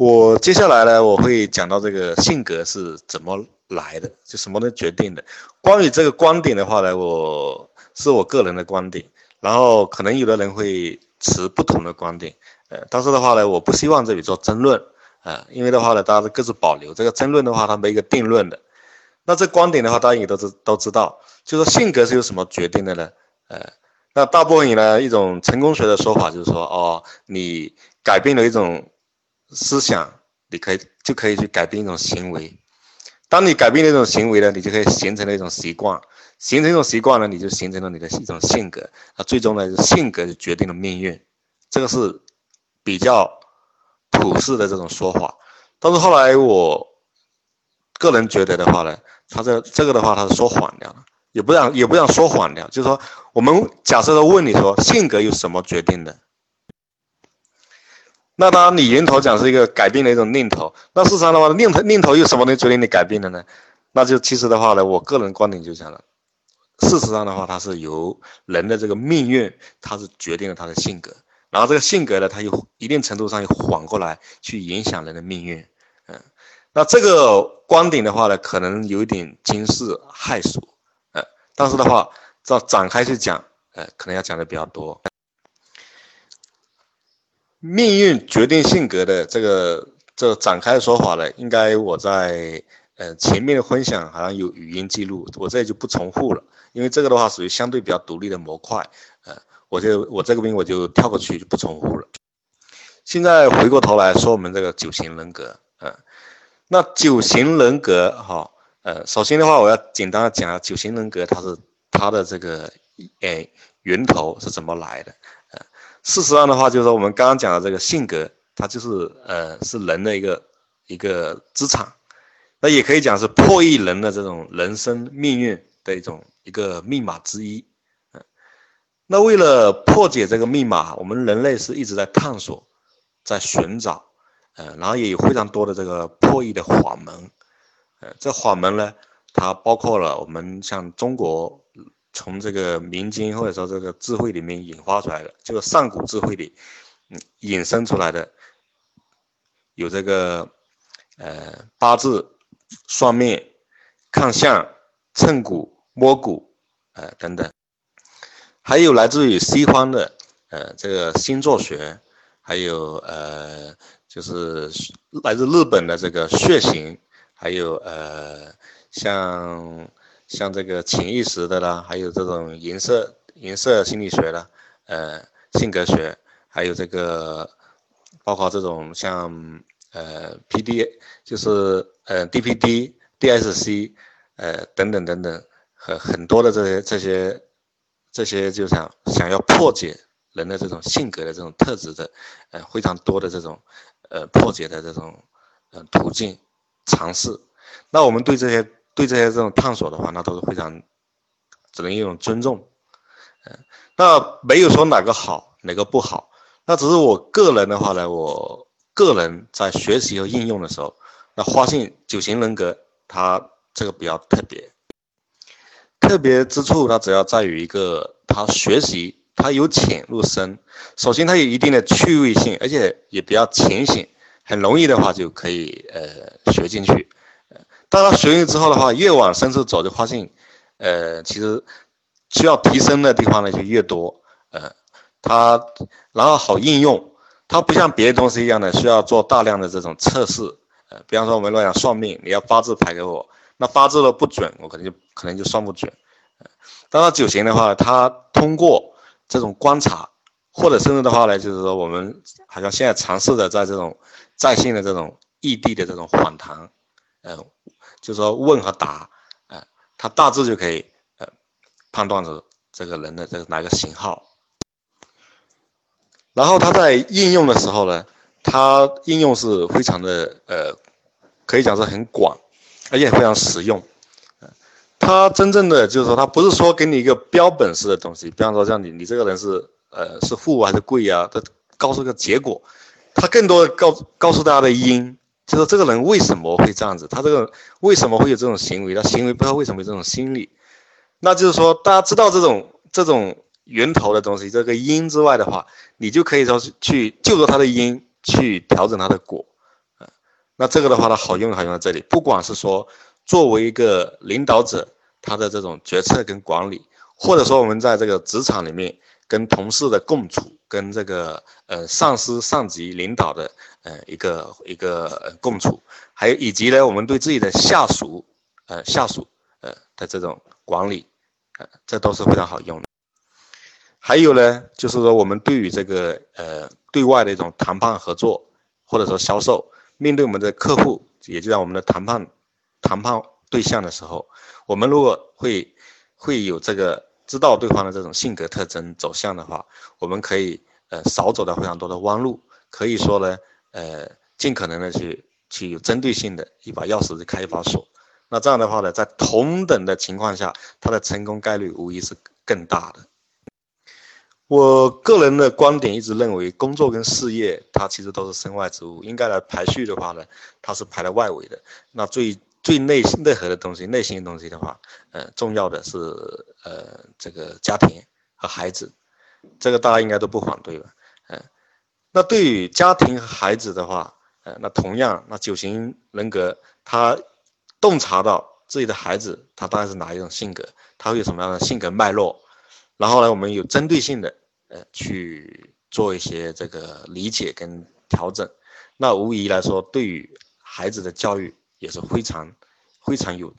我接下来呢，我会讲到这个性格是怎么来的，就什么能决定的。关于这个观点的话呢，我是我个人的观点，然后可能有的人会持不同的观点，呃，但是的话呢，我不希望这里做争论，啊，因为的话呢，大家各自保留。这个争论的话，它没一个定论的。那这观点的话，大家也都知都知道，就说性格是由什么决定的呢？呃，那大部分以呢，一种成功学的说法就是说，哦，你改变了一种。思想，你可以就可以去改变一种行为。当你改变那种行为呢，你就可以形成了一种习惯，形成一种习惯呢，你就形成了你的一种性格。那最终呢，性格就决定了命运。这个是比较普世的这种说法。但是后来我个人觉得的话呢，他这这个的话他是说反了，也不让也不让说反了，就是说我们假设的问你说性格由什么决定的？那当然你源头讲是一个改变的一种念头，那事实上的话，念头念头又什么能决定你改变的呢？那就其实的话呢，我个人观点就讲了，事实上的话，它是由人的这个命运，它是决定了他的性格，然后这个性格呢，它又一定程度上又缓过来去影响人的命运。嗯，那这个观点的话呢，可能有一点惊世骇俗，呃，但是的话，照展开去讲，呃，可能要讲的比较多。命运决定性格的这个这展开的说法呢，应该我在呃前面的分享好像有语音记录，我这里就不重复了，因为这个的话属于相对比较独立的模块，呃，我就我这个边我就跳过去就不重复了。现在回过头来说我们这个九型人格，嗯，那九型人格哈，呃，首先的话我要简单的讲九型人格它是它的这个诶源头是怎么来的。事实上的话，就是说我们刚刚讲的这个性格，它就是呃是人的一个一个资产，那也可以讲是破译人的这种人生命运的一种一个密码之一。嗯，那为了破解这个密码，我们人类是一直在探索，在寻找，呃，然后也有非常多的这个破译的法门。呃，这法门呢，它包括了我们像中国。从这个民间或者说这个智慧里面引发出来的，就是上古智慧里，嗯，引申出来的，有这个呃八字、算命、看相、称骨、摸骨，呃等等，还有来自于西方的呃这个星座学，还有呃就是来自日本的这个血型，还有呃像。像这个潜意识的啦，还有这种颜色颜色心理学的，呃，性格学，还有这个，包括这种像呃 P D，就是呃 D P D D S C，呃等等等等，很很多的这些这些这些，就想想要破解人的这种性格的这种特质的，呃非常多的这种呃破解的这种呃途径尝试，那我们对这些。对这些这种探索的话，那都是非常只能一种尊重，嗯，那没有说哪个好哪个不好，那只是我个人的话呢，我个人在学习和应用的时候，那发现九型人格它这个比较特别，特别之处它主要在于一个它学习它由浅入深，首先它有一定的趣味性，而且也比较浅显，很容易的话就可以呃学进去。当他学习之后的话，越往深处走，就发现，呃，其实需要提升的地方呢就越多，呃，他然后好应用，它不像别的东西一样的需要做大量的这种测试，呃，比方说我们来讲算命，你要八字排给我，那八字都不准，我可能就可能就算不准，呃，当然九型的话，他通过这种观察，或者甚至的话呢，就是说我们好像现在尝试的在这种在线的这种异地的这种访谈，呃。就说问和答，呃，他大致就可以呃判断出这个人的这个哪个型号。然后他在应用的时候呢，他应用是非常的呃，可以讲是很广，而且非常实用。他真正的就是说，他不是说给你一个标本式的东西，比方说像你你这个人是呃是富还是贵啊，他告诉个结果，他更多的告告诉大家的因。就说这个人为什么会这样子？他这个为什么会有这种行为？他行为不知道为什么有这种心理，那就是说，大家知道这种这种源头的东西，这个因之外的话，你就可以说去就着他的因去调整他的果，那这个的话呢，好用好用在这里，不管是说作为一个领导者，他的这种决策跟管理，或者说我们在这个职场里面跟同事的共处，跟这个呃上司、上级领导的呃一个一个共处，还有以及呢，我们对自己的下属，呃下属呃的这种管理，呃这都是非常好用的。还有呢，就是说我们对于这个呃对外的一种谈判合作，或者说销售，面对我们的客户，也就像我们的谈判谈判对象的时候，我们如果会会有这个知道对方的这种性格特征走向的话，我们可以呃少走掉非常多的弯路，可以说呢呃尽可能的去去有针对性的一把钥匙去开一把锁，那这样的话呢，在同等的情况下，它的成功概率无疑是更大的。我个人的观点一直认为，工作跟事业它其实都是身外之物，应该来排序的话呢，它是排在外围的。那最最内心内核的东西，内心的东西的话，呃，重要的是呃这个家庭和孩子，这个大家应该都不反对吧？嗯，那对于家庭和孩子的话，呃，那同样，那九型人格他洞察到自己的孩子他大概是哪一种性格，他会有什么样的性格脉络，然后呢，我们有针对性的。呃，去做一些这个理解跟调整，那无疑来说，对于孩子的教育也是非常非常有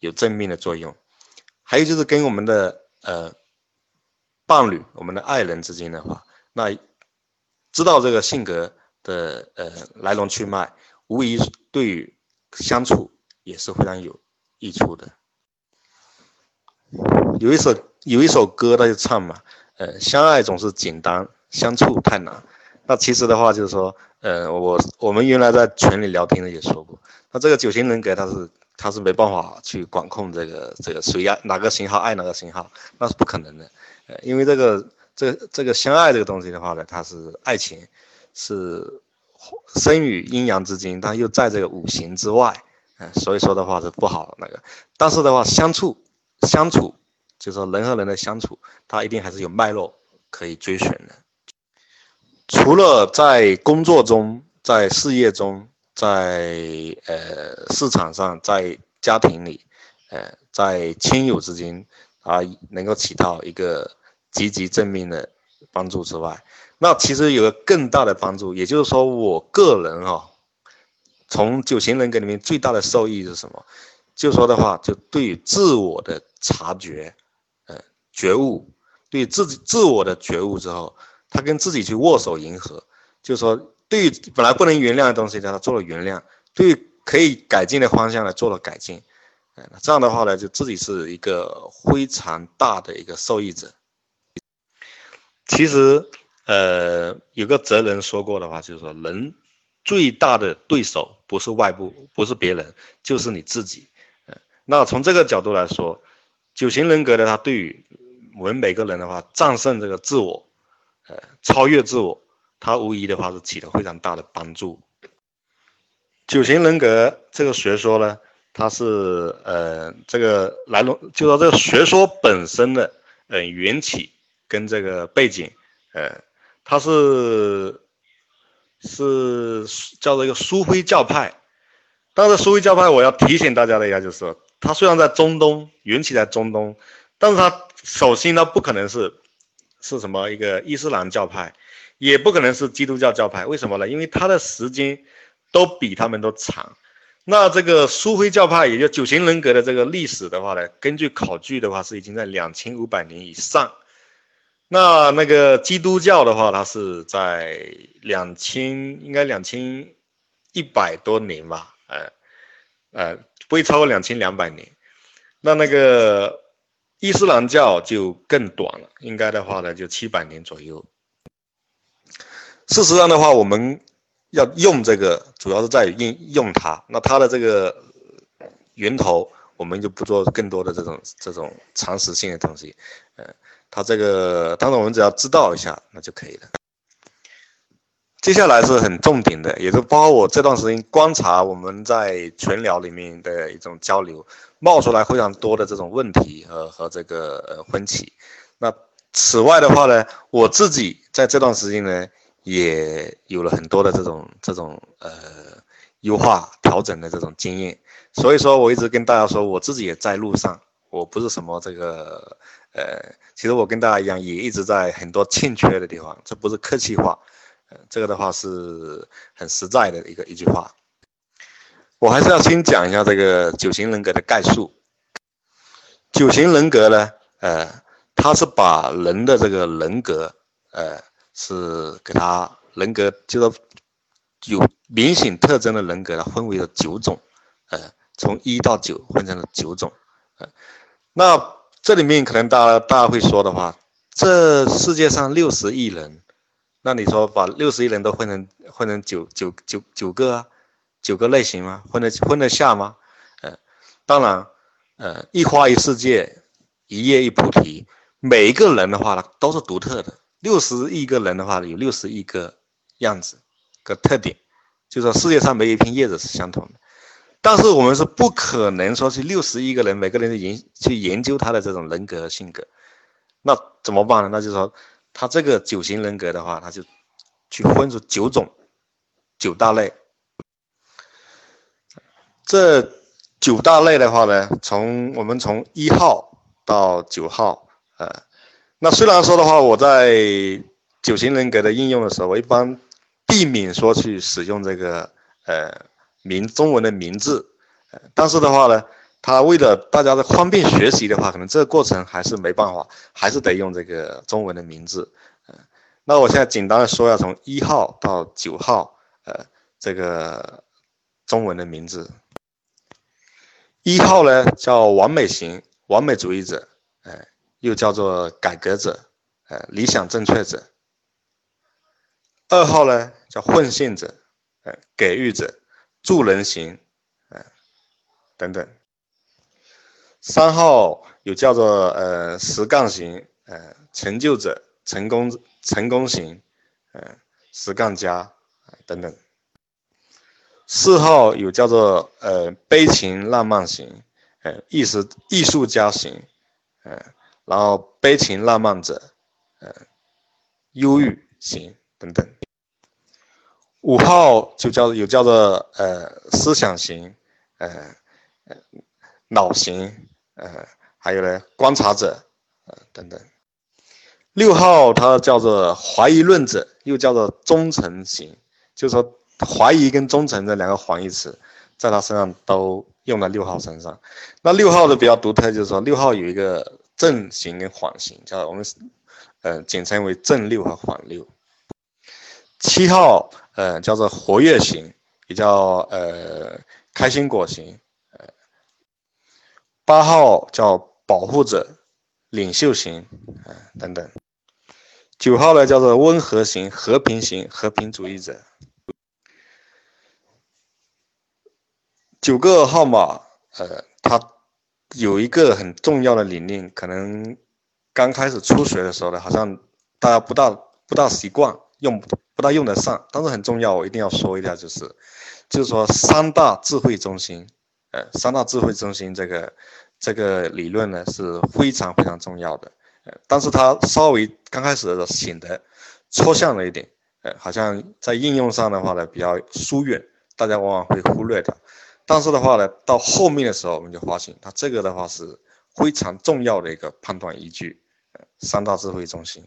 有正面的作用。还有就是跟我们的呃伴侣、我们的爱人之间的话，那知道这个性格的呃来龙去脉，无疑对于相处也是非常有益处的。有一首有一首歌，他就唱嘛。呃，相爱总是简单，相处太难。那其实的话，就是说，呃，我我们原来在群里聊天的也说过，那这个九型人格他是他是没办法去管控这个这个谁爱哪个型号爱哪个型号，那是不可能的。呃，因为这个这个这个相爱这个东西的话呢，它是爱情，是生于阴阳之间，但又在这个五行之外，嗯，所以说的话是不好那个。但是的话，相处相处。就是说，人和人的相处，他一定还是有脉络可以追寻的。除了在工作中、在事业中、在呃市场上、在家庭里，呃，在亲友之间啊，能够起到一个积极正面的帮助之外，那其实有个更大的帮助，也就是说，我个人哈，从九型人格里面最大的受益是什么？就说的话，就对自我的察觉。呃觉悟，对自己自我的觉悟之后，他跟自己去握手言和，就是说，对于本来不能原谅的东西，他做了原谅；对于可以改进的方向呢，做了改进。嗯，这样的话呢，就自己是一个非常大的一个受益者。其实，呃，有个哲人说过的话，就是说，人最大的对手不是外部，不是别人，就是你自己。嗯，那从这个角度来说，九型人格的他对于我们每个人的话，战胜这个自我，呃，超越自我，它无疑的话是起了非常大的帮助。九型人格这个学说呢，它是呃这个来龙，就说这个学说本身的呃缘起跟这个背景，呃，它是是叫做一个苏菲教派。但是苏菲教派，我要提醒大家的呀，就是它虽然在中东，缘起在中东，但是它。首先呢，不可能是是什么一个伊斯兰教派，也不可能是基督教教派。为什么呢？因为它的时间都比他们都长。那这个苏菲教派，也就九型人格的这个历史的话呢，根据考据的话，是已经在两千五百年以上。那那个基督教的话，它是在两千，应该两千一百多年吧？呃呃，不会超过两千两百年。那那个。伊斯兰教就更短了，应该的话呢，就七百年左右。事实上的话，我们要用这个，主要是在于应用它。那它的这个源头，我们就不做更多的这种这种常识性的东西。嗯，它这个，当然我们只要知道一下，那就可以了。接下来是很重点的，也是包括我这段时间观察我们在群聊里面的一种交流，冒出来非常多的这种问题和和这个分歧。那此外的话呢，我自己在这段时间呢，也有了很多的这种这种呃优化调整的这种经验。所以说，我一直跟大家说，我自己也在路上，我不是什么这个呃，其实我跟大家一样，也一直在很多欠缺的地方，这不是客气话，这个的话是很实在的一个一句话。我还是要先讲一下这个九型人格的概述。九型人格呢，呃，它是把人的这个人格，呃，是给他人格，就是有明显特征的人格，它分为了九种，呃，从一到九分成了九种，呃，那这里面可能大家大家会说的话，这世界上六十亿人，那你说把六十亿人都分成分成九九九九个啊，九个类型吗？分得分得下吗？呃，当然。呃，一花一世界，一叶一菩提。每一个人的话呢，都是独特的。六十亿个人的话，有六十亿个样子，个特点，就说世界上没一片叶子是相同的。但是我们是不可能说是六十亿个人，每个人研去研究他的这种人格性格。那怎么办呢？那就是说，他这个九型人格的话，他就去分出九种，九大类。这。九大类的话呢，从我们从一号到九号，呃，那虽然说的话，我在九型人格的应用的时候，我一般避免说去使用这个呃名中文的名字，但是的话呢，他为了大家的方便学习的话，可能这个过程还是没办法，还是得用这个中文的名字，呃，那我现在简单的说，一下从一号到九号，呃，这个中文的名字。一号呢叫完美型，完美主义者，呃，又叫做改革者，呃，理想正确者。二号呢叫混性者，呃，给予者，助人型，呃，等等。三号有叫做呃实干型，呃，成就者，成功成功型，呃，实干家，等等。四号有叫做呃悲情浪漫型，呃艺术艺术家型，呃然后悲情浪漫者，呃忧郁型等等。五号就叫有叫做呃思想型，呃脑型，呃还有呢观察者，呃等等。六号它叫做怀疑论者，又叫做忠诚型，就是说。怀疑跟忠诚这两个反义词，在他身上都用在六号身上。那六号的比较独特，就是说六号有一个正型跟反型，叫我们呃简称为正六和反六。七号呃叫做活跃型，也叫呃开心果型。八号叫保护者、领袖型，呃等等。九号呢叫做温和型、和平型、和平主义者。九个号码，呃，它有一个很重要的理念，可能刚开始初学的时候呢，好像大家不大不大习惯，用不大用得上，但是很重要，我一定要说一下，就是就是说三大智慧中心，呃，三大智慧中心这个这个理论呢是非常非常重要的，呃，但是它稍微刚开始的时候显得抽象了一点，呃，好像在应用上的话呢比较疏远，大家往往会忽略掉。但是的话呢，到后面的时候，我们就发现它这个的话是非常重要的一个判断依据。呃三大智慧中心，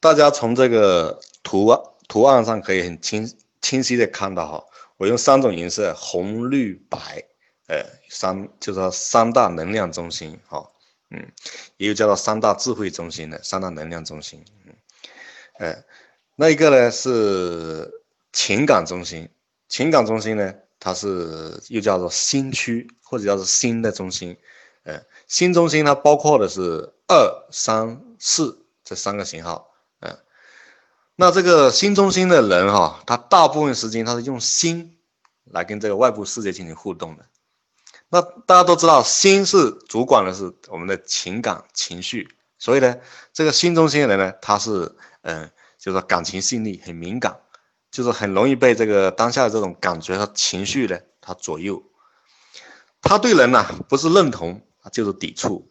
大家从这个图图案上可以很清清晰的看到哈，我用三种颜色红、绿、白，呃，三就是说三大能量中心，哈，嗯，也有叫做三大智慧中心的三大能量中心，嗯，呃，那一个呢是情感中心，情感中心呢。它是又叫做心区，或者叫做心的中心，呃，心中心它包括的是二、三、四这三个型号，那这个心中心的人哈，他大部分时间他是用心来跟这个外部世界进行互动的。那大家都知道，心是主管的是我们的情感情绪，所以呢，这个心中心的人呢，他是嗯，就是说感情细腻，很敏感。就是很容易被这个当下的这种感觉和情绪呢，他左右。他对人呢不是认同，就是抵触。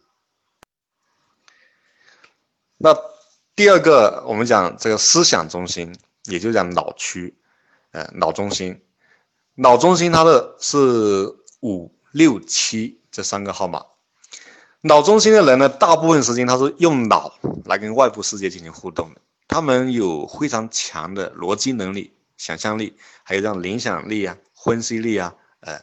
那第二个，我们讲这个思想中心，也就讲脑区，呃，脑中心，脑中心它的是五六七这三个号码。脑中心的人呢，大部分时间他是用脑来跟外部世界进行互动的，他们有非常强的逻辑能力、想象力，还有这样联想力啊、分析力啊，呃，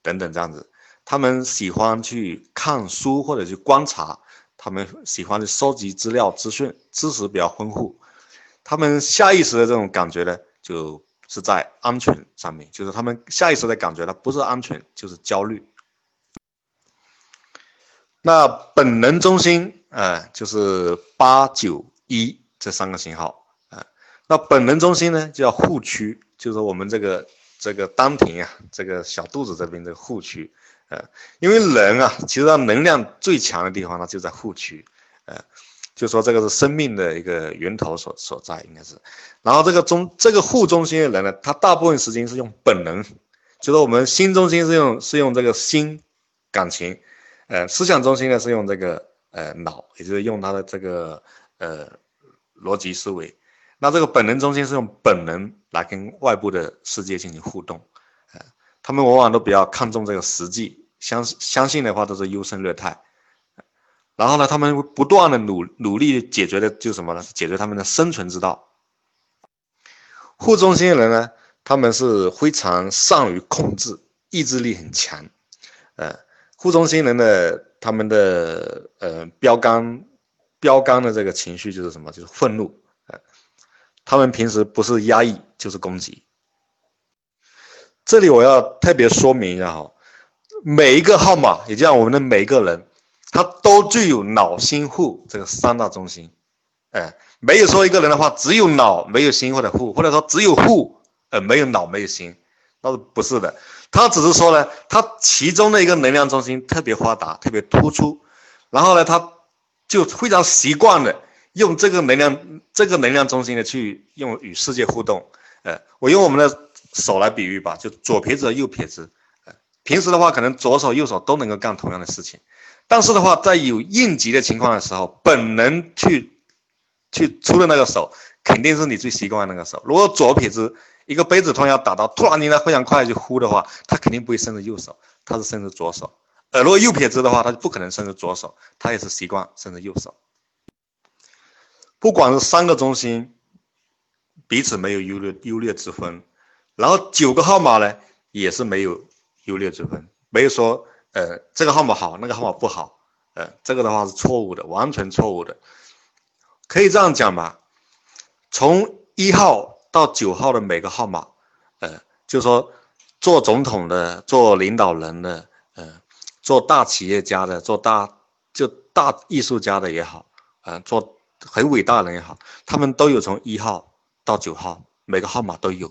等等这样子。他们喜欢去看书或者去观察，他们喜欢去收集资料、资讯，知识比较丰富。他们下意识的这种感觉呢，就是在安全上面，就是他们下意识的感觉，它不是安全就是焦虑。那本能中心，呃，就是八九一这三个型号，啊，那本能中心呢，叫护区，就是我们这个这个丹田啊，这个小肚子这边这个护区，呃，因为人啊，其实他能量最强的地方，呢就在护区，呃，就说这个是生命的一个源头所所在，应该是，然后这个中这个护中心的人呢，他大部分时间是用本能，就是我们心中心是用是用这个心感情。呃，思想中心呢是用这个呃脑，也就是用他的这个呃逻辑思维。那这个本能中心是用本能来跟外部的世界进行互动。他们往往都比较看重这个实际，相相信的话都是优胜劣汰。然后呢，他们不断的努努力解决的就什么呢？解决他们的生存之道。护中心人呢，他们是非常善于控制，意志力很强。呃。护中心人的他们的呃标杆标杆的这个情绪就是什么？就是愤怒呃，他们平时不是压抑就是攻击。这里我要特别说明一下哈，每一个号码，也就像我们的每一个人，他都具有脑心户这个三大中心。哎，没有说一个人的话只有脑没有心或者户，或者说只有户呃没有脑没有心，那是不是的？他只是说呢，他其中的一个能量中心特别发达、特别突出，然后呢，他就非常习惯的用这个能量、这个能量中心的去用与世界互动。呃，我用我们的手来比喻吧，就左撇子和右撇子，平时的话可能左手右手都能够干同样的事情，但是的话，在有应急的情况的时候，本能去去出的那个手，肯定是你最习惯的那个手。如果左撇子，一个杯子突然要打到，突然间呢非常快就呼的话，他肯定不会伸着右手，他是伸着左手。而如果右撇子的话，他就不可能伸着左手，他也是习惯伸着右手。不管是三个中心，彼此没有优劣优劣之分，然后九个号码呢，也是没有优劣之分，没有说呃这个号码好，那个号码不好，呃这个的话是错误的，完全错误的。可以这样讲吧，从一号。到九号的每个号码，呃，就说做总统的、做领导人的、呃，做大企业家的、做大就大艺术家的也好，呃，做很伟大的人也好，他们都有从一号到九号每个号码都有，